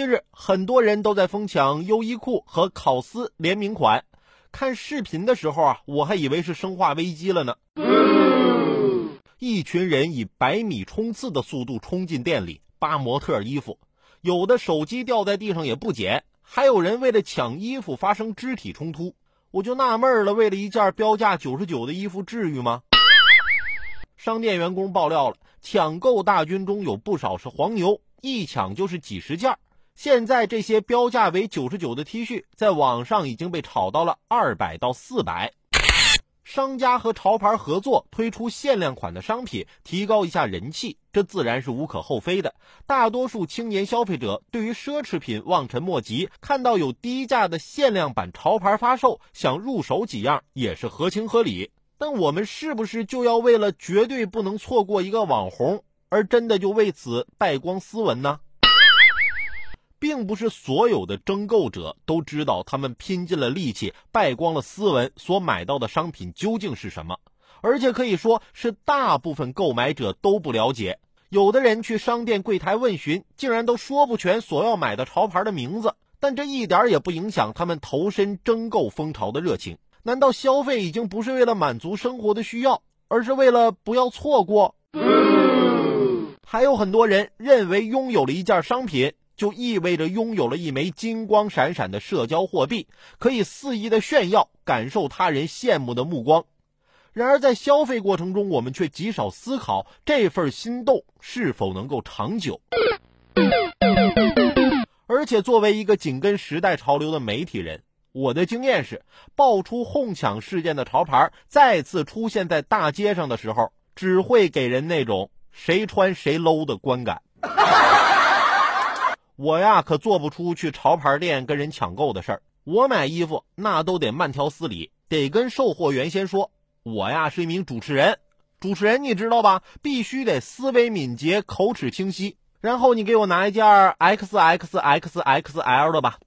近日，很多人都在疯抢优衣库和考斯联名款。看视频的时候啊，我还以为是生化危机了呢。一群人以百米冲刺的速度冲进店里扒模特衣服，有的手机掉在地上也不捡，还有人为了抢衣服发生肢体冲突。我就纳闷了，为了一件标价九十九的衣服，至于吗？商店员工爆料了，抢购大军中有不少是黄牛，一抢就是几十件。现在这些标价为九十九的 T 恤，在网上已经被炒到了二百到四百。商家和潮牌合作推出限量款的商品，提高一下人气，这自然是无可厚非的。大多数青年消费者对于奢侈品望尘莫及，看到有低价的限量版潮牌发售，想入手几样也是合情合理。但我们是不是就要为了绝对不能错过一个网红，而真的就为此败光斯文呢？并不是所有的争购者都知道他们拼尽了力气败光了斯文所买到的商品究竟是什么，而且可以说是大部分购买者都不了解。有的人去商店柜台问询，竟然都说不全所要买的潮牌的名字，但这一点也不影响他们投身争购风潮的热情。难道消费已经不是为了满足生活的需要，而是为了不要错过？还有很多人认为拥有了一件商品，就意味着拥有了一枚金光闪闪的社交货币，可以肆意的炫耀，感受他人羡慕的目光。然而，在消费过程中，我们却极少思考这份心动是否能够长久。而且，作为一个紧跟时代潮流的媒体人。我的经验是，爆出哄抢事件的潮牌再次出现在大街上的时候，只会给人那种谁穿谁 low 的观感。我呀，可做不出去潮牌店跟人抢购的事儿。我买衣服那都得慢条斯理，得跟售货员先说，我呀是一名主持人，主持人你知道吧？必须得思维敏捷，口齿清晰。然后你给我拿一件 XXXXL 的吧。